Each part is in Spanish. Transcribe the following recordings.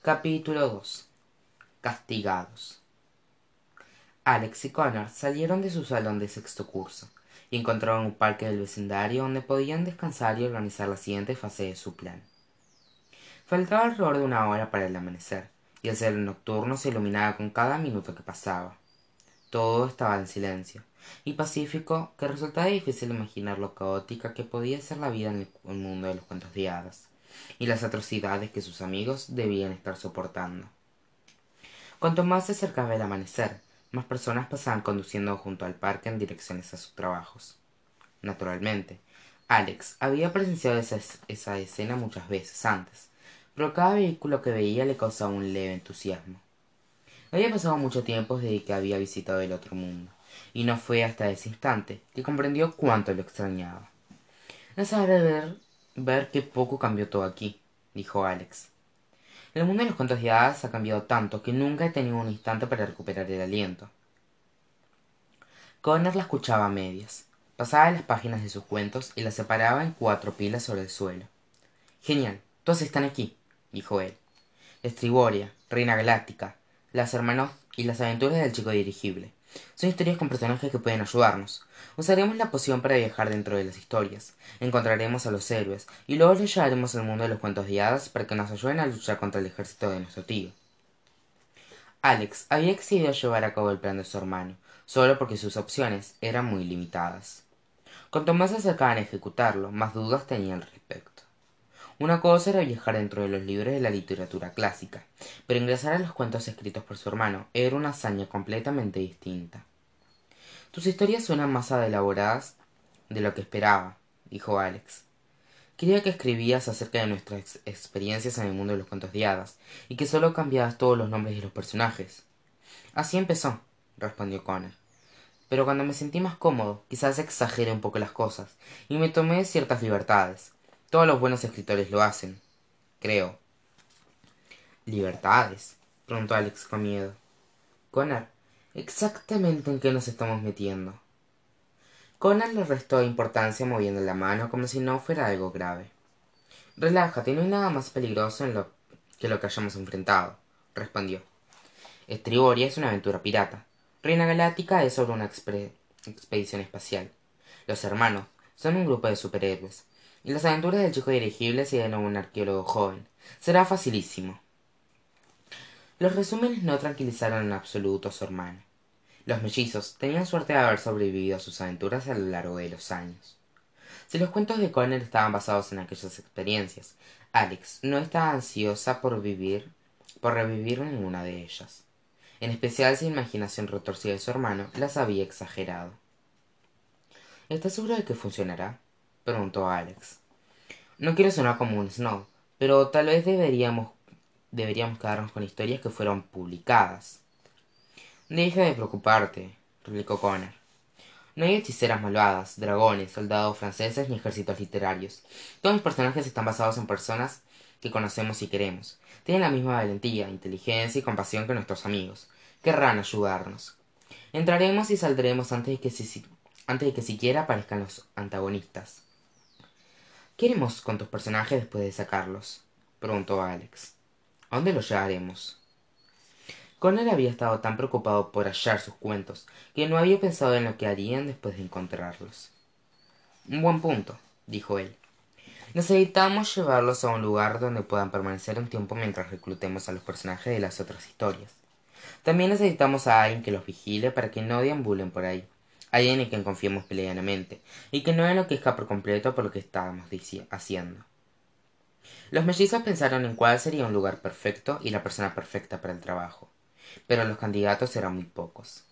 capítulo dos. Castigados. Alex y connor salieron de su salón de sexto curso y encontraron un parque del vecindario donde podían descansar y organizar la siguiente fase de su plan. Faltaba alrededor de una hora para el amanecer y el cielo nocturno se iluminaba con cada minuto que pasaba. Todo estaba en silencio y pacífico que resultaba difícil imaginar lo caótica que podía ser la vida en el mundo de los cuentos de hadas y las atrocidades que sus amigos debían estar soportando. Cuanto más se acercaba el amanecer más personas pasaban conduciendo junto al parque en direcciones a sus trabajos. Naturalmente alex había presenciado esa, esa escena muchas veces antes pero cada vehículo que veía le causaba un leve entusiasmo. Había pasado mucho tiempo desde que había visitado el otro mundo y no fue hasta ese instante que comprendió cuánto lo extrañaba. De ver, ver qué poco cambió todo aquí dijo alex. El mundo de los cuentos de hadas ha cambiado tanto que nunca he tenido un instante para recuperar el aliento. Connor la escuchaba a medias. Pasaba las páginas de sus cuentos y las separaba en cuatro pilas sobre el suelo. Genial todos están aquí dijo él. Estriboria reina galáctica las hermanos y las aventuras del chico dirigible son historias con personajes que pueden ayudarnos. Usaremos la poción para viajar dentro de las historias. Encontraremos a los héroes y luego les llevaremos al mundo de los cuentos de para que nos ayuden a luchar contra el ejército de nuestro tío. Alex había accedido a llevar a cabo el plan de su hermano solo porque sus opciones eran muy limitadas. Cuanto más se acercaban a ejecutarlo más dudas tenía al respecto una cosa era viajar dentro de los libros de la literatura clásica pero ingresar a los cuentos escritos por su hermano era una hazaña completamente distinta. Tus historias suenan más elaboradas de lo que esperaba dijo alex. Creía que escribías acerca de nuestras experiencias en el mundo de los cuentos de hadas y que solo cambiabas todos los nombres de los personajes. Así empezó respondió connor. Pero cuando me sentí más cómodo quizás exageré un poco las cosas y me tomé ciertas libertades todos los buenos escritores lo hacen creo. Libertades preguntó alex con miedo. Connor exactamente en qué nos estamos metiendo. Connor le restó importancia moviendo la mano como si no fuera algo grave. Relájate no hay nada más peligroso en lo que lo que hayamos enfrentado respondió. Estriboria es una aventura pirata. Reina galáctica es sobre una expedición espacial. Los hermanos son un grupo de superhéroes y las aventuras del chico dirigible siguen a un arqueólogo joven. Será facilísimo. Los resúmenes no tranquilizaron en absoluto a su hermano. Los mellizos tenían suerte de haber sobrevivido a sus aventuras a lo largo de los años. Si los cuentos de connor estaban basados en aquellas experiencias alex no estaba ansiosa por vivir por revivir ninguna de ellas. En especial si la imaginación retorcida de su hermano las había exagerado. Estás seguro de que funcionará preguntó alex. No quiero sonar como un snob pero tal vez deberíamos deberíamos quedarnos con historias que fueron publicadas. Deja de preocuparte replicó connor. No hay hechiceras malvadas dragones soldados franceses ni ejércitos literarios. Todos los personajes están basados en personas que conocemos y queremos. Tienen la misma valentía inteligencia y compasión que nuestros amigos. Querrán ayudarnos. Entraremos y saldremos antes de que, antes de que siquiera aparezcan los antagonistas qué haremos con tus personajes después de sacarlos preguntó alex. A dónde los llevaremos connor había estado tan preocupado por hallar sus cuentos que no había pensado en lo que harían después de encontrarlos. Un buen punto dijo él. Necesitamos llevarlos a un lugar donde puedan permanecer un tiempo mientras reclutemos a los personajes de las otras historias. También necesitamos a alguien que los vigile para que no deambulen por ahí alguien en quien confiemos plenamente y que no enloquezca por completo por lo que estábamos haciendo. Los mellizos pensaron en cuál sería un lugar perfecto y la persona perfecta para el trabajo pero los candidatos eran muy pocos.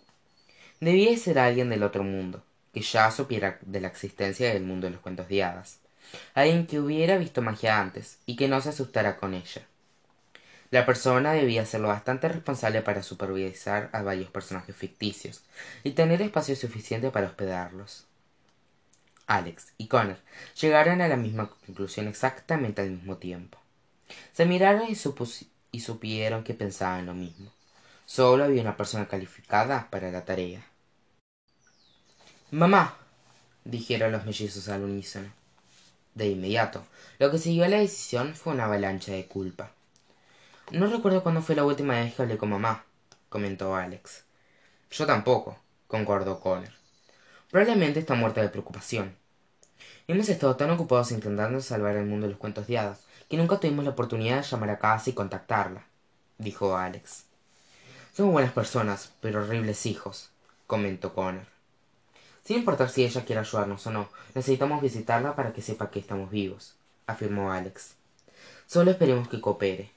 Debía ser alguien del otro mundo que ya supiera de la existencia del mundo de los cuentos de hadas. Alguien que hubiera visto magia antes y que no se asustara con ella la persona debía ser lo bastante responsable para supervisar a varios personajes ficticios y tener espacio suficiente para hospedarlos. Alex y connor llegaron a la misma conclusión exactamente al mismo tiempo. Se miraron y, y supieron que pensaban lo mismo. Solo había una persona calificada para la tarea. Mamá dijeron los mellizos al unísono. De inmediato lo que siguió a la decisión fue una avalancha de culpa no recuerdo cuándo fue la última vez que hablé con mamá comentó alex. Yo tampoco concordó connor. Probablemente está muerta de preocupación. Hemos estado tan ocupados intentando salvar el mundo de los cuentos de hadas que nunca tuvimos la oportunidad de llamar a casa y contactarla dijo alex. Somos buenas personas pero horribles hijos comentó connor. Sin importar si ella quiere ayudarnos o no necesitamos visitarla para que sepa que estamos vivos afirmó alex. Solo esperemos que coopere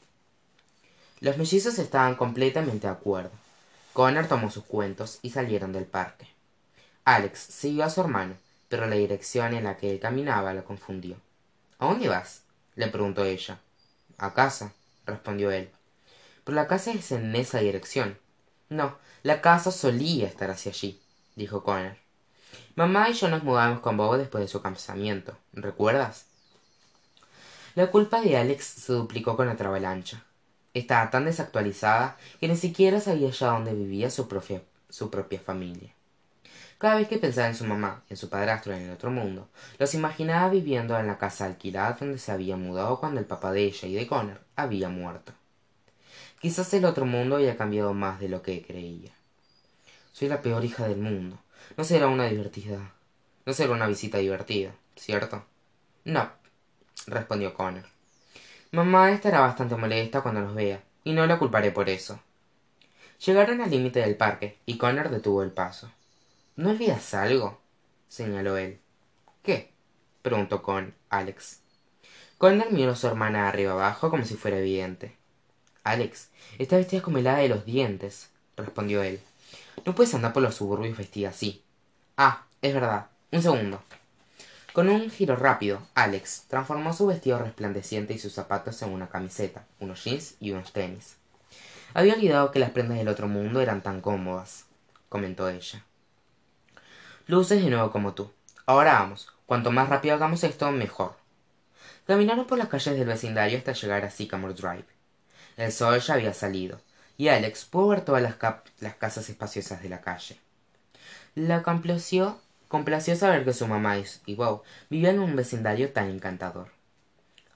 los mellizos estaban completamente de acuerdo. Connor tomó sus cuentos y salieron del parque. Alex siguió a su hermano pero la dirección en la que él caminaba lo confundió. A dónde vas le preguntó ella. A casa respondió él. Pero la casa es en esa dirección no la casa solía estar hacia allí dijo connor. Mamá y yo nos mudamos con bob después de su casamiento recuerdas la culpa de alex se duplicó con otra avalancha estaba tan desactualizada que ni siquiera sabía ya dónde vivía su propia, su propia familia. Cada vez que pensaba en su mamá en su padrastro en el otro mundo los imaginaba viviendo en la casa alquilada donde se había mudado cuando el papá de ella y de connor había muerto. Quizás el otro mundo había cambiado más de lo que creía. Soy la peor hija del mundo. No será una divertida no será una visita divertida cierto no respondió connor mamá estará bastante molesta cuando nos vea y no la culparé por eso. Llegaron al límite del parque y connor detuvo el paso. No olvidas algo señaló él. Qué preguntó con alex. Connor miró a su hermana arriba abajo como si fuera evidente. Alex esta vestida como helada de los dientes respondió él. No puedes andar por los suburbios vestida así. Ah es verdad. Un segundo con un giro rápido alex transformó su vestido resplandeciente y sus zapatos en una camiseta unos jeans y unos tenis. Había olvidado que las prendas del otro mundo eran tan cómodas comentó ella. Luces de nuevo como tú. Ahora vamos. Cuanto más rápido hagamos esto mejor. Caminaron por las calles del vecindario hasta llegar a sycamore drive. El sol ya había salido y alex pudo ver todas las, casas espaciosas de la calle. La complació, complació saber que su mamá y Bob vivían en un vecindario tan encantador.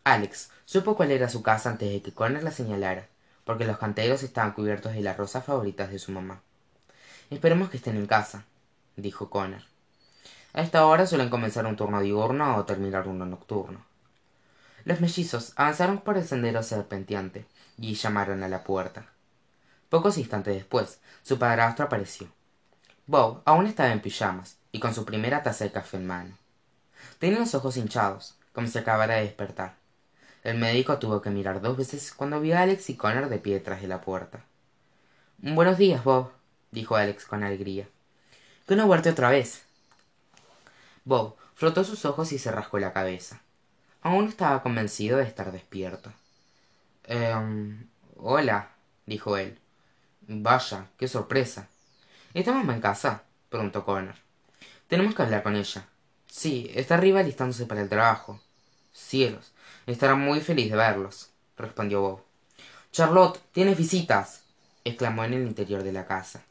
Alex supo cuál era su casa antes de que Connor la señalara, porque los canteros estaban cubiertos de las rosas favoritas de su mamá. Esperemos que estén en casa, dijo Connor. A esta hora suelen comenzar un turno diurno o terminar uno nocturno. Los mellizos avanzaron por el sendero serpenteante y llamaron a la puerta. Pocos instantes después, su padrastro apareció bob aún estaba en pijamas y con su primera taza de café en mano. Tenía los ojos hinchados como si acabara de despertar. El médico tuvo que mirar dos veces cuando vio a alex y connor de pie detrás de la puerta. Buenos días bob dijo alex con alegría. Que no vuelto otra vez bob frotó sus ojos y se rascó la cabeza. Aún estaba convencido de estar despierto. Em, hola dijo él. Vaya qué sorpresa ¿Está mamá en casa? preguntó Connor. Tenemos que hablar con ella. Sí, está arriba listándose para el trabajo. Cielos, estará muy feliz de verlos, respondió Bob. Charlotte, tienes visitas, exclamó en el interior de la casa.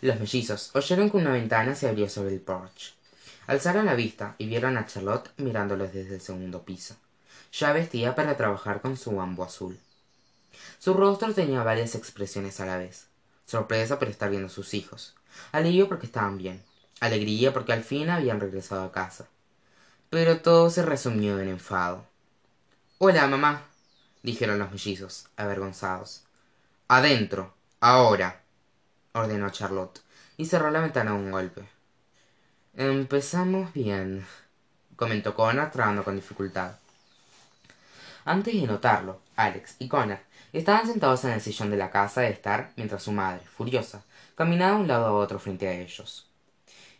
Los mellizos oyeron que una ventana se abrió sobre el porche. Alzaron la vista y vieron a Charlotte mirándolos desde el segundo piso, ya vestida para trabajar con su bambú azul. Su rostro tenía varias expresiones a la vez sorpresa por estar viendo a sus hijos alivio porque estaban bien alegría porque al fin habían regresado a casa. Pero todo se resumió en enfado. Hola mamá dijeron los mellizos avergonzados. Adentro ahora ordenó charlotte y cerró la ventana a un golpe. Empezamos bien comentó connor trabando con dificultad. Antes de notarlo alex y connor estaban sentados en el sillón de la casa de estar mientras su madre furiosa caminaba de un lado a otro frente a ellos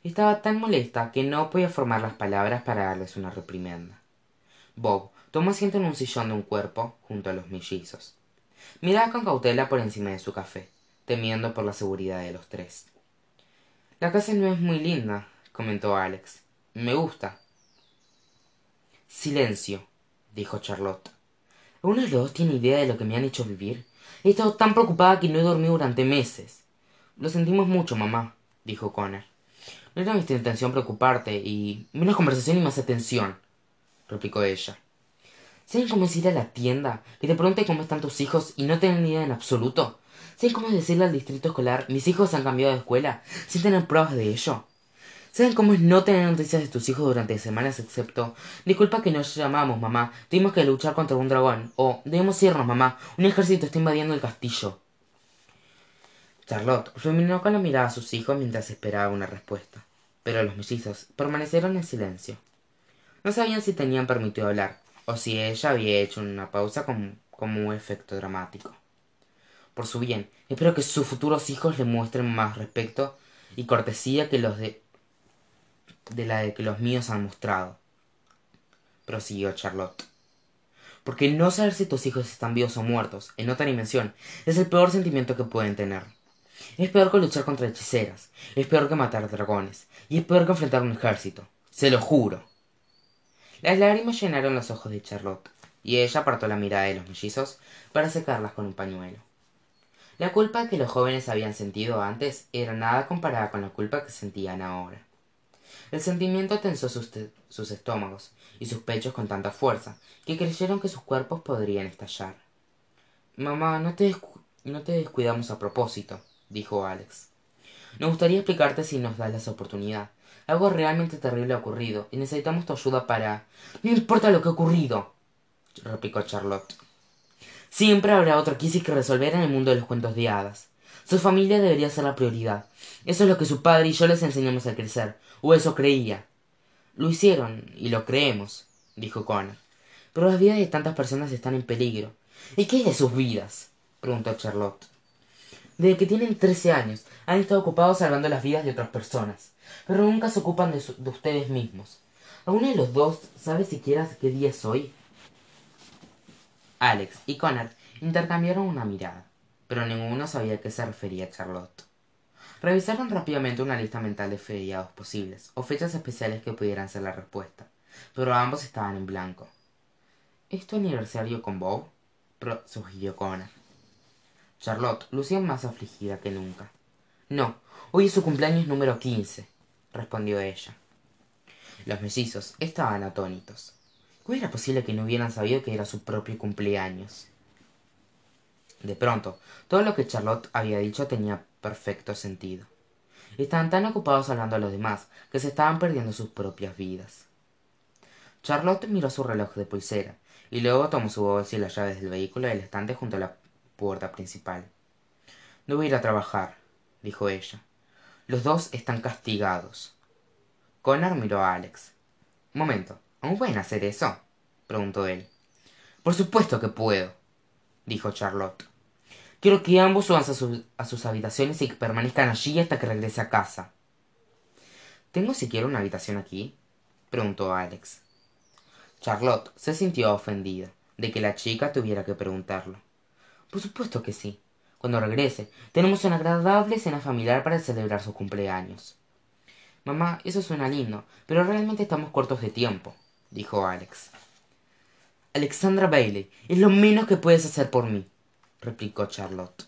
estaba tan molesta que no podía formar las palabras para darles una reprimenda bob tomó asiento en un sillón de un cuerpo junto a los mellizos miraba con cautela por encima de su café temiendo por la seguridad de los tres la casa no es muy linda comentó alex me gusta silencio dijo charlotte ¿Uno de los dos tiene idea de lo que me han hecho vivir? He estado tan preocupada que no he dormido durante meses. Lo sentimos mucho, mamá, dijo Connor. No era nuestra intención preocuparte y menos conversación y más atención, replicó ella. ¿Saben cómo es ir a la tienda? Que te pregunte cómo están tus hijos y no tener ni idea en absoluto. ¿Saben cómo es decirle al distrito escolar, mis hijos han cambiado de escuela, sin tener pruebas de ello? ¿Saben cómo es no tener noticias de tus hijos durante semanas excepto, disculpa que nos llamamos, mamá, tuvimos que luchar contra un dragón, o debemos irnos, mamá, un ejército está invadiendo el castillo? Charlotte fulminó con la mirada a sus hijos mientras esperaba una respuesta, pero los mellizos permanecieron en silencio. No sabían si tenían permitido hablar, o si ella había hecho una pausa como, un efecto dramático. Por su bien, espero que sus futuros hijos le muestren más respeto y cortesía que los de de la de que los míos han mostrado prosiguió Charlotte. Porque no saber si tus hijos están vivos o muertos, en otra dimensión, es el peor sentimiento que pueden tener. Es peor que luchar contra hechiceras, es peor que matar dragones, y es peor que enfrentar un ejército. Se lo juro. Las lágrimas llenaron los ojos de Charlotte, y ella apartó la mirada de los mellizos para secarlas con un pañuelo. La culpa que los jóvenes habían sentido antes era nada comparada con la culpa que sentían ahora. El sentimiento tensó sus, estómagos y sus pechos con tanta fuerza que creyeron que sus cuerpos podrían estallar. Mamá, no te descuidamos a propósito, dijo Alex. Nos gustaría explicarte si nos das la oportunidad. Algo realmente terrible ha ocurrido y necesitamos tu ayuda para. No importa lo que ha ocurrido, replicó Charlotte. Siempre habrá otra crisis que resolver en el mundo de los cuentos de hadas. Su familia debería ser la prioridad. Eso es lo que su padre y yo les enseñamos al crecer, o eso creía. Lo hicieron, y lo creemos, dijo Connor. Pero las vidas de tantas personas están en peligro. ¿Y qué es de sus vidas? preguntó Charlotte. Desde que tienen trece años, han estado ocupados salvando las vidas de otras personas, pero nunca se ocupan de, de ustedes mismos. ¿Alguno de los dos sabe siquiera qué día es hoy? Alex y Connor intercambiaron una mirada pero ninguno sabía a qué se refería Charlotte. Revisaron rápidamente una lista mental de feriados posibles, o fechas especiales que pudieran ser la respuesta, pero ambos estaban en blanco. ¿Es tu aniversario con Bob? sugirió Connor. Charlotte lucía más afligida que nunca. No, hoy es su cumpleaños número quince, respondió ella. Los mellizos estaban atónitos. ¿Cómo era posible que no hubieran sabido que era su propio cumpleaños? De pronto, todo lo que Charlotte había dicho tenía perfecto sentido. Estaban tan ocupados hablando a los demás que se estaban perdiendo sus propias vidas. Charlotte miró su reloj de pulsera y luego tomó su bolsa y las llaves del vehículo del estante junto a la puerta principal. Debo ir a trabajar, dijo ella. Los dos están castigados. Connor miró a Alex. Un momento, ¿aún pueden hacer eso? preguntó él. Por supuesto que puedo, dijo Charlotte. Quiero que ambos suban a, sus habitaciones y que permanezcan allí hasta que regrese a casa. ¿Tengo siquiera una habitación aquí? preguntó Alex. Charlotte se sintió ofendida de que la chica tuviera que preguntarlo. Por supuesto que sí. Cuando regrese, tenemos una agradable cena familiar para celebrar su cumpleaños. Mamá, eso suena lindo, pero realmente estamos cortos de tiempo, dijo Alex. Alexandra Bailey, es lo menos que puedes hacer por mí replicó Charlotte.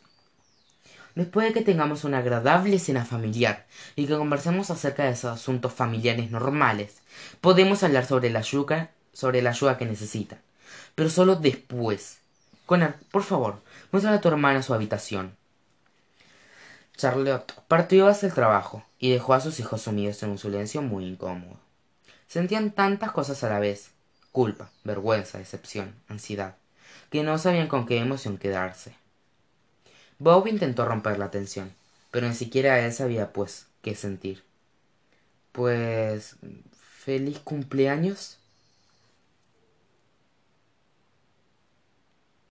Después de que tengamos una agradable cena familiar y que conversemos acerca de esos asuntos familiares normales, podemos hablar sobre la ayuda, sobre la ayuda que necesita. Pero solo después. Connor, por favor, muestra a tu hermana su habitación. Charlotte partió hacia el trabajo y dejó a sus hijos sumidos en un silencio muy incómodo. Sentían tantas cosas a la vez culpa, vergüenza, decepción, ansiedad que no sabían con qué emoción quedarse. Bob intentó romper la tensión, pero ni siquiera él sabía, pues, qué sentir. Pues... feliz cumpleaños.